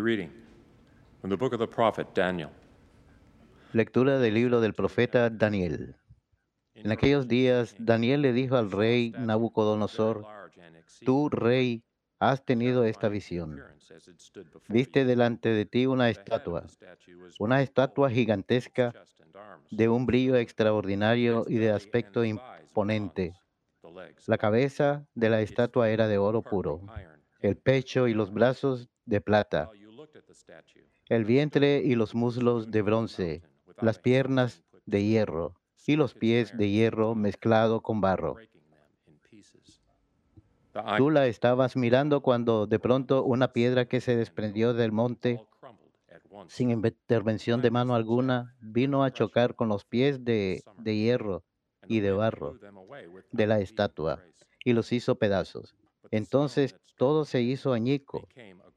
Reading from the book of the prophet Daniel. Lectura del libro del profeta Daniel. En aquellos días, Daniel le dijo al rey Nabucodonosor, tú, rey, has tenido esta visión. Viste delante de ti una estatua, una estatua gigantesca de un brillo extraordinario y de aspecto imponente. La cabeza de la estatua era de oro puro, el pecho y los brazos de plata, el vientre y los muslos de bronce, las piernas de hierro y los pies de hierro mezclado con barro. Tú la estabas mirando cuando de pronto una piedra que se desprendió del monte sin intervención de mano alguna vino a chocar con los pies de, de hierro y de barro de la estatua y los hizo pedazos. Entonces todo se hizo añico,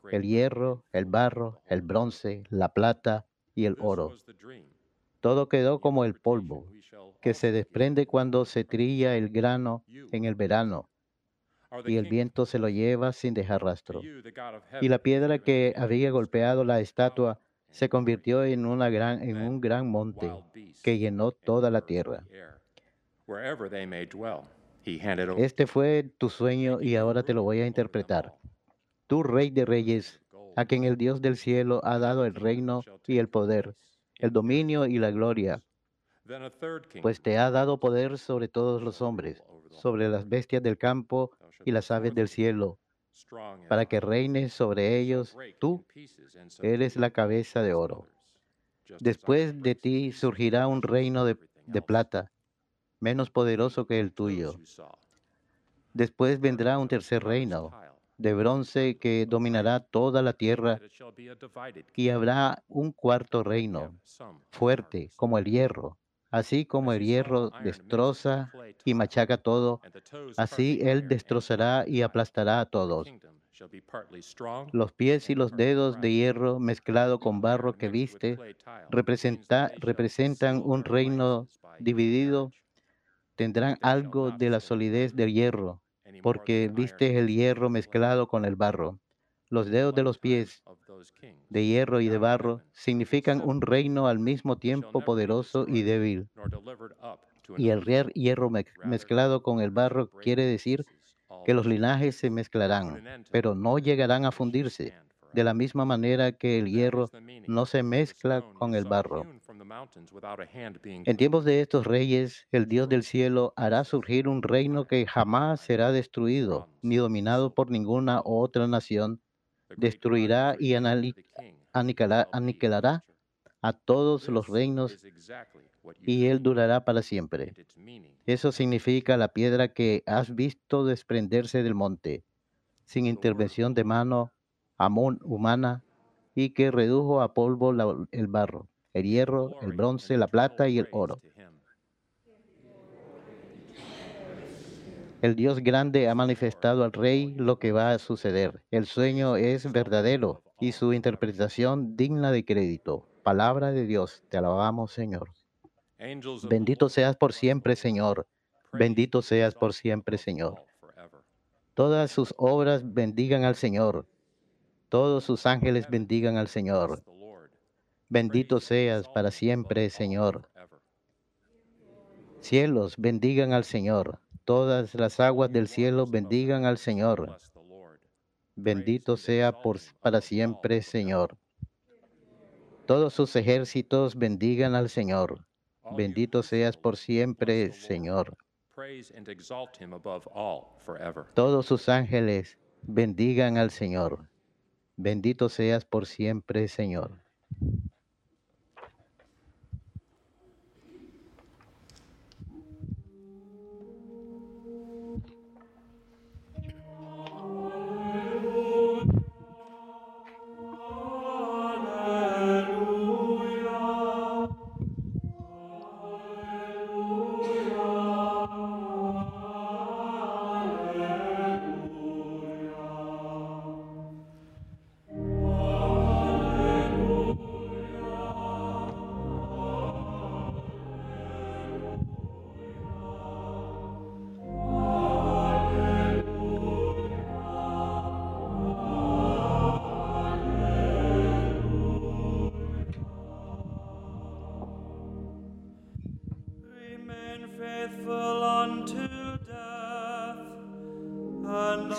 el hierro, el barro, el bronce, la plata y el oro. Todo quedó como el polvo que se desprende cuando se trilla el grano en el verano y el viento se lo lleva sin dejar rastro. Y la piedra que había golpeado la estatua se convirtió en, en un gran monte que llenó toda la tierra. Este fue tu sueño y ahora te lo voy a interpretar. Tú, Rey de Reyes, a quien el Dios del cielo ha dado el reino y el poder, el dominio y la gloria, pues te ha dado poder sobre todos los hombres, sobre las bestias del campo y las aves del cielo, para que reines sobre ellos. Tú eres la cabeza de oro. Después de ti surgirá un reino de, de plata, menos poderoso que el tuyo. Después vendrá un tercer reino de bronce que dominará toda la tierra y habrá un cuarto reino, fuerte como el hierro, Así como el hierro destroza y machaca todo, así él destrozará y aplastará a todos. Los pies y los dedos de hierro mezclado con barro que viste representan un reino dividido. Tendrán algo de la solidez del hierro, porque viste el hierro mezclado con el barro. Los dedos de los pies de hierro y de barro significan un reino al mismo tiempo poderoso y débil. Y el hierro mezclado con el barro quiere decir que los linajes se mezclarán, pero no llegarán a fundirse, de la misma manera que el hierro no se mezcla con el barro. En tiempos de estos reyes, el Dios del cielo hará surgir un reino que jamás será destruido, ni dominado por ninguna otra nación, destruirá y aniquilará a todos los reinos y él durará para siempre. Eso significa la piedra que has visto desprenderse del monte, sin intervención de mano humana, y que redujo a polvo el barro, el hierro, el bronce, la plata y el oro. El Dios grande ha manifestado al rey lo que va a suceder. El sueño es verdadero y su interpretación digna de crédito. Palabra de Dios, te alabamos, Señor. Bendito seas por siempre, Señor. Bendito seas por siempre, Señor. Todas sus obras bendigan al Señor. Todos sus ángeles bendigan al Señor. Bendito seas para siempre, Señor. Cielos, bendigan al Señor. Todas las aguas del cielo bendigan al Señor. Bendito sea por, para siempre, Señor. Todos sus ejércitos bendigan al Señor. Bendito seas por siempre, Señor. Todos sus ángeles bendigan al Señor. Bendito seas por siempre, Señor.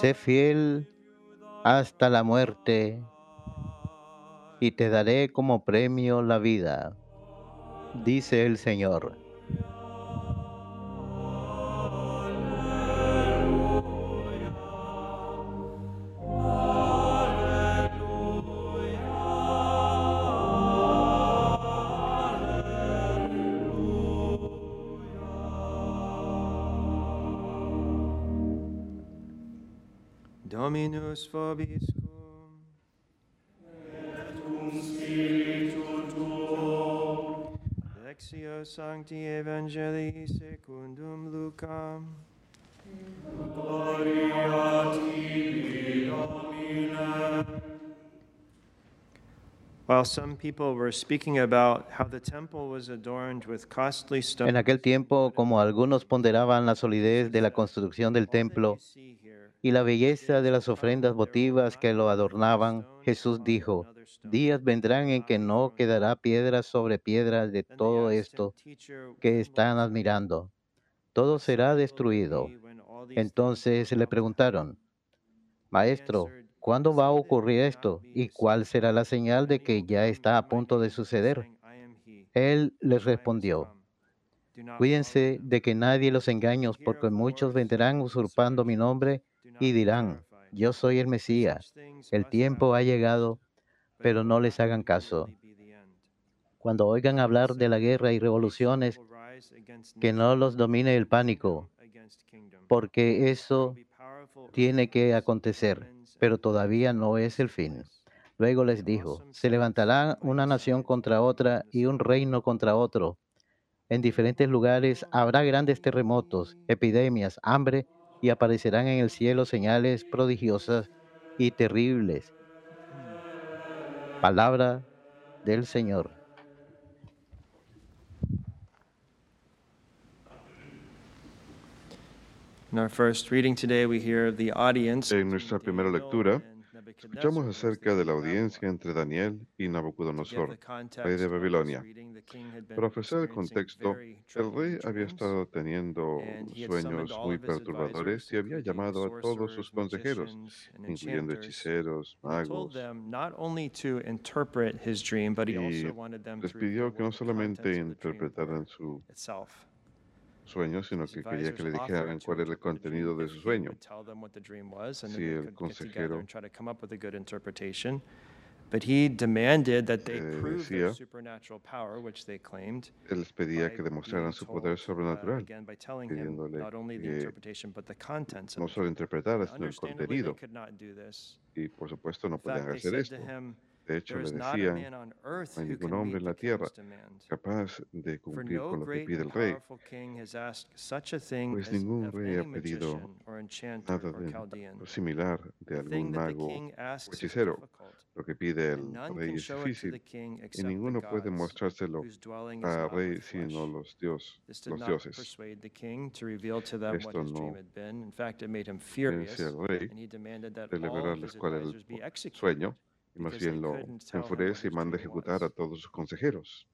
Sé fiel hasta la muerte y te daré como premio la vida, dice el Señor. Dominus Fobiscum Et cum spiritu tuo. Lexio Sancti Evangelii secundum Lucam. Gloria En stones, aquel tiempo, como algunos ponderaban la solidez de la construcción del templo y la belleza de las ofrendas votivas que lo adornaban, Jesús dijo, días vendrán en que no quedará piedra sobre piedra de todo esto que están admirando. Todo será destruido. Entonces le preguntaron, Maestro, ¿cuándo va a ocurrir esto? ¿Y cuál será la señal de que ya está a punto de suceder? Él les respondió, Cuídense de que nadie los engañe, porque muchos vendrán usurpando mi nombre y dirán, yo soy el Mesías. El tiempo ha llegado, pero no les hagan caso. Cuando oigan hablar de la guerra y revoluciones, que no los domine el pánico, porque eso tiene que acontecer, pero todavía no es el fin. Luego les dijo, se levantará una nación contra otra y un reino contra otro. En diferentes lugares habrá grandes terremotos, epidemias, hambre, y aparecerán en el cielo señales prodigiosas y terribles. Palabra del Señor. En nuestra primera lectura, escuchamos acerca de la audiencia entre Daniel y Nabucodonosor, rey de Babilonia. Para ofrecer el contexto, el rey había estado teniendo sueños muy perturbadores y había llamado a todos sus consejeros, incluyendo hechiceros, magos, y les pidió que no solamente interpretaran su sueño, sino que quería que le dijeran cuál era el contenido de su sueño. Si el consejero But he demanded that they prove decía, their supernatural power, which they claimed, él les pedía que demostraran su poder uh, sobrenatural, pidiéndole que no solo interpretara, sino el contenido. Y por supuesto no podían hacer esto. De hecho, le is not a decían, man on earth "No hay ningún hombre en la tierra capaz de cumplir con lo que pide el rey, pues ningún rey ha pedido nada de similar de algún mago is hechicero. Lo que pide el rey es difícil y ninguno puede mostrárselo al rey sino los, dios, los dioses. persuade the king to reveal to them what Esto his dream no had been. In fact, it made him furious, Convence al rey and he demanded that de revelarles cuál era el sueño y más bien lo enfurece y manda ejecutar a todos sus consejeros.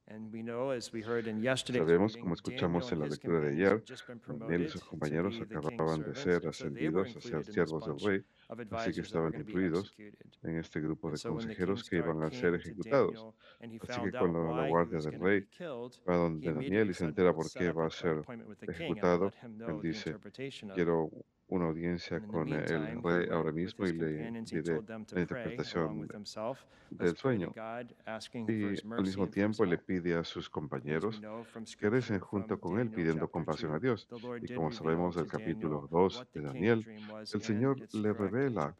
Sabemos, como escuchamos en la lectura de ayer, Daniel y sus compañeros acababan de ser ascendidos a ser siervos del rey, así que estaban incluidos en este grupo de consejeros que iban a ser ejecutados. Así que cuando la guardia del rey va donde Daniel y se entera "Well, por qué va a ser ejecutado, él dice, interpretation of it." quiero una audiencia con el rey ahora mismo y le diré to la interpretación del sueño. Y al mismo tiempo le pide a sus compañeros que recen junto con él pidiendo compasión a 2, Dios. Y como sabemos del capítulo Daniel 2 what de Daniel, el Señor le revela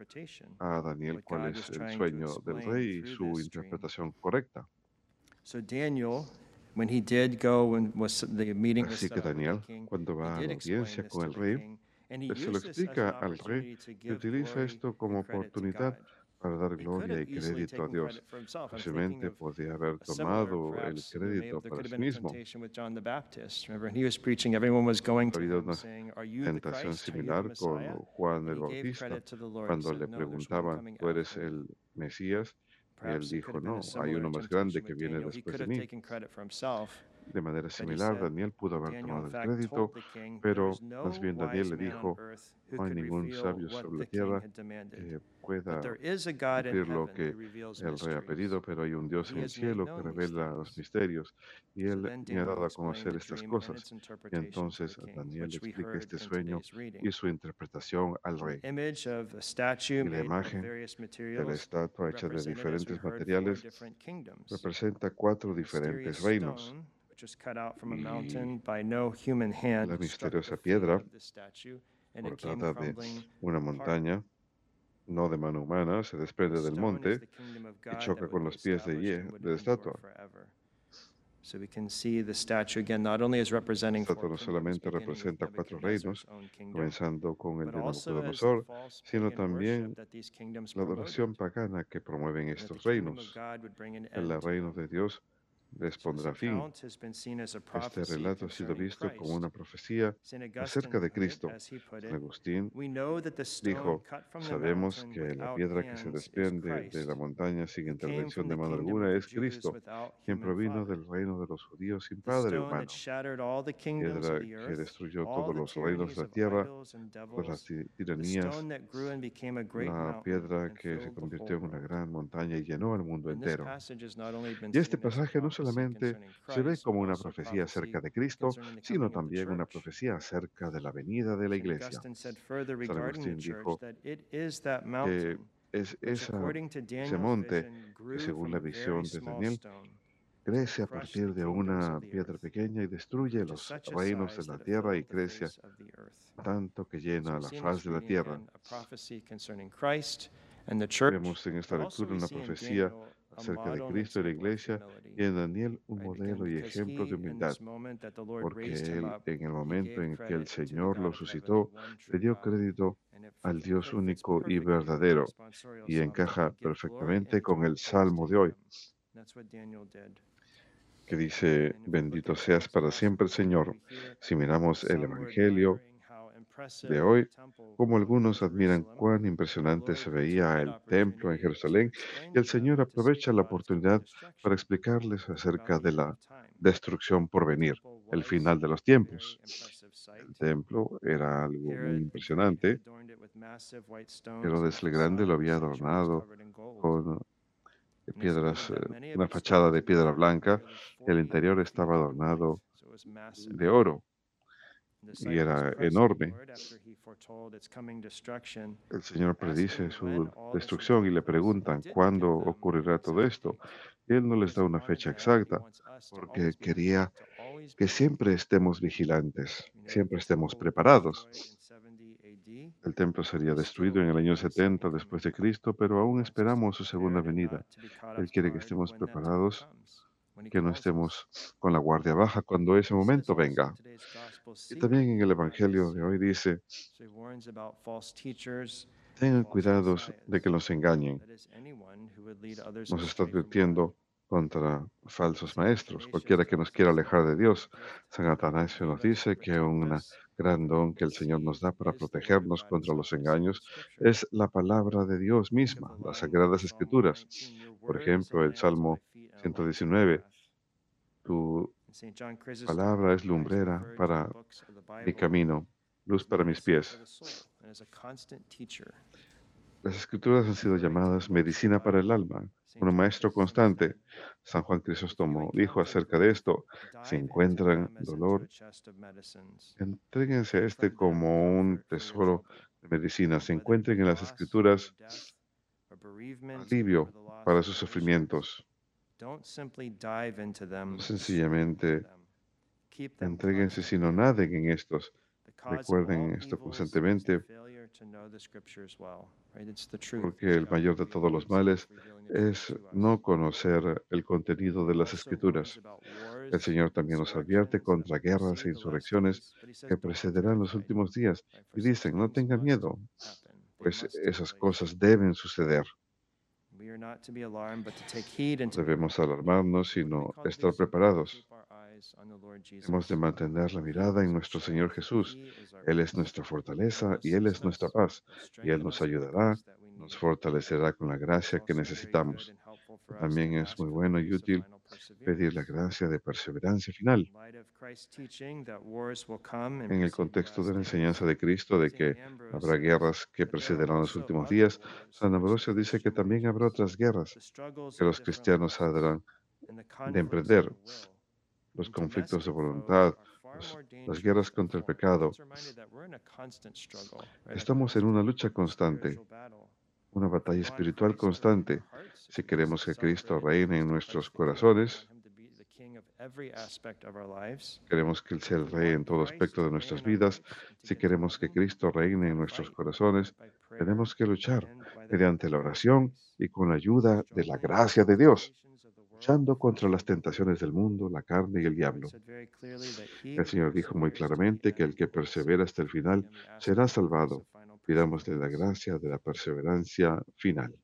a Daniel cuál es el sueño del rey y su interpretación correcta. Así que Daniel, cuando va a la audiencia con el rey, pues se lo explica al rey y utiliza esto como oportunidad para dar gloria y crédito a Dios. of podría haber tomado el crédito para sí mismo. temptation with John the Baptist. Remember, when he was preaching, everyone was going Ha to habido him una saying, "Are you the tentación similar con Messiah?" Juan el Bautista, cuando le "No, there's one preguntaban, ¿tú eres after me." el Mesías? Y él dijo, no, hay uno más grande que viene después de mí. De manera similar, Daniel pudo haber tomado el crédito, pero más bien Daniel le dijo, no hay ningún sabio sobre la tierra que pueda cumplir lo que el rey ha pedido, pero hay un Dios en el cielo que revela los misterios y él me ha dado a conocer estas cosas. Y entonces Daniel le explica este sueño y su interpretación al rey. Y la imagen de la estatua hecha de diferentes materiales representa cuatro diferentes reinos. La misteriosa piedra cortada de una montaña, no de mano humana, se desprende del monte y choca con los pies de, de la estatua. La estatua no solamente representa cuatro reinos, comenzando con el de Nabucodonosor, sino también la adoración pagana que promueven estos reinos. El reino de Dios les pondrá fin. Este relato ha sido visto como una profecía acerca de Cristo. Agustín dijo, sabemos que la piedra que se desprende de la montaña sin intervención de mano alguna es Cristo, quien provino del reino de los judíos sin padre humano. Piedra que destruyó todos los reinos de la tierra, pues las tiranías, la piedra que se convirtió en una gran montaña y llenó al mundo entero. Y este pasaje no se solamente se ve como una profecía acerca de Cristo, sino también una profecía acerca de la venida de la iglesia. San Agustín dijo que es ese monte que según la visión de Daniel crece a partir de una piedra pequeña y destruye los reinos de la tierra y crece tanto que llena la faz de la tierra. Vemos en esta lectura una profecía acerca de Cristo y la iglesia y en Daniel un modelo y ejemplo de humildad, porque él en el momento en que el Señor lo suscitó, le dio crédito al Dios único y verdadero y encaja perfectamente con el Salmo de hoy, que dice, bendito seas para siempre, Señor. Si miramos el Evangelio, de hoy, como algunos admiran cuán impresionante se veía el templo en Jerusalén, y el Señor aprovecha la oportunidad para explicarles acerca de la destrucción por venir, el final de los tiempos. El templo era algo muy impresionante. Herodes el Grande lo había adornado con piedras, eh, una fachada de piedra blanca. El interior estaba adornado de oro y era enorme. El Señor predice su destrucción y le preguntan cuándo ocurrirá todo esto. Él no les da una fecha exacta porque quería que siempre estemos vigilantes, siempre estemos preparados. El templo sería destruido en el año 70 después de Cristo, pero aún esperamos su segunda venida. Él quiere que estemos preparados que no estemos con la guardia baja cuando ese momento venga. Y también en el Evangelio de hoy dice, tengan cuidados de que los engañen. Nos está advirtiendo contra falsos maestros, cualquiera que nos quiera alejar de Dios. San Atanasio nos dice que un gran don que el Señor nos da para protegernos contra los engaños es la palabra de Dios misma, las sagradas escrituras. Por ejemplo, el Salmo 119. Tu palabra es lumbrera para mi camino, luz para mis pies. Las escrituras han sido llamadas medicina para el alma, un maestro constante. San Juan Crisóstomo dijo acerca de esto, si encuentran dolor, entréguense a este como un tesoro de medicina. Se encuentren en las escrituras alivio para sus sufrimientos. Sencillamente, entreguense sino naden en estos. Recuerden esto constantemente, porque el mayor de todos los males es no conocer el contenido de las escrituras. El Señor también nos advierte contra guerras e insurrecciones que precederán los últimos días y dicen, no tengan miedo, pues esas cosas deben suceder. Debemos alarmarnos, sino estar preparados. Hemos de mantener la mirada en nuestro Señor Jesús. Él es nuestra fortaleza y Él es nuestra paz. Y Él nos ayudará, nos fortalecerá con la gracia que necesitamos. También es muy bueno y útil pedir la gracia de perseverancia final. En el contexto de la enseñanza de Cristo de que habrá guerras que precederán los últimos días, San Ambrosio dice que también habrá otras guerras que los cristianos habrán de emprender. Los conflictos de voluntad, las guerras contra el pecado. Estamos en una lucha constante, una batalla espiritual constante. Si queremos que Cristo reine en nuestros corazones, queremos que Él sea el Rey en todo aspecto de nuestras vidas, si queremos que Cristo reine en nuestros corazones, tenemos que luchar mediante la oración y con la ayuda de la gracia de Dios luchando contra las tentaciones del mundo, la carne y el diablo. El Señor dijo muy claramente que el que persevera hasta el final será salvado. Pidamos de la gracia de la perseverancia final.